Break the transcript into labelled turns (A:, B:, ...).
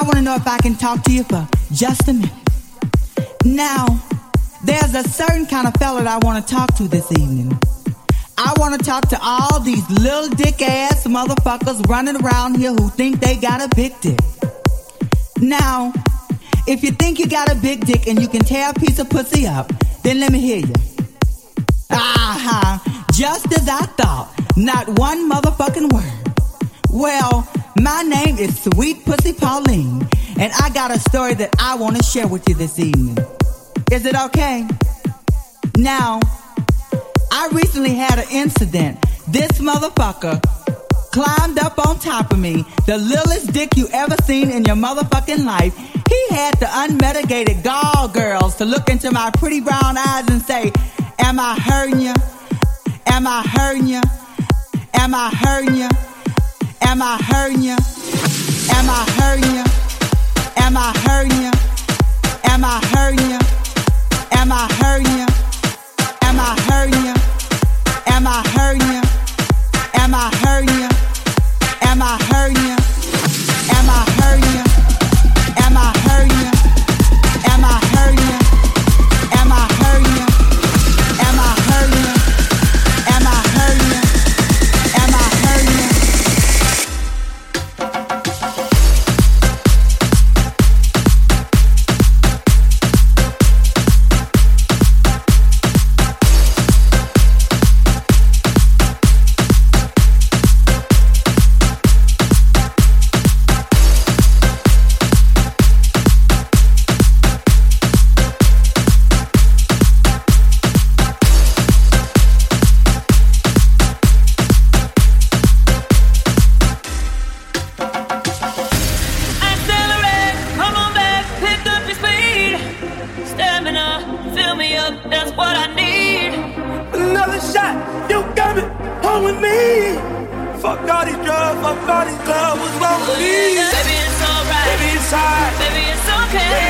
A: I want to know if I can talk to you for just a minute. Now, there's a certain kind of fella that I want to talk to this evening. I want to talk to all these little dick ass motherfuckers running around here who think they got a big dick. Now, if you think you got a big dick and you can tear a piece of pussy up, then let me hear you. Aha, just as I thought, not one motherfucking word. My name is Sweet Pussy Pauline, and I got a story that I want to share with you this evening. Is it okay? Now, I recently had an incident. This motherfucker climbed up on top of me, the littlest dick you ever seen in your motherfucking life. He had the unmitigated gall girls to look into my pretty brown eyes and say, Am I hurting you? Am I hurting you? Am I hurting you? Am I hurting you? Am I hurting you? Am I hurting you? Am I hurting you? Am I hurting you? Am I hurting you? Am I hurting you? Am I hurting you?
B: With me. Fuck all these drugs, fuck all these clubs, what's wrong with me?
C: Baby, it's alright.
B: Baby, it's hard.
C: Baby, it's okay.
B: Baby,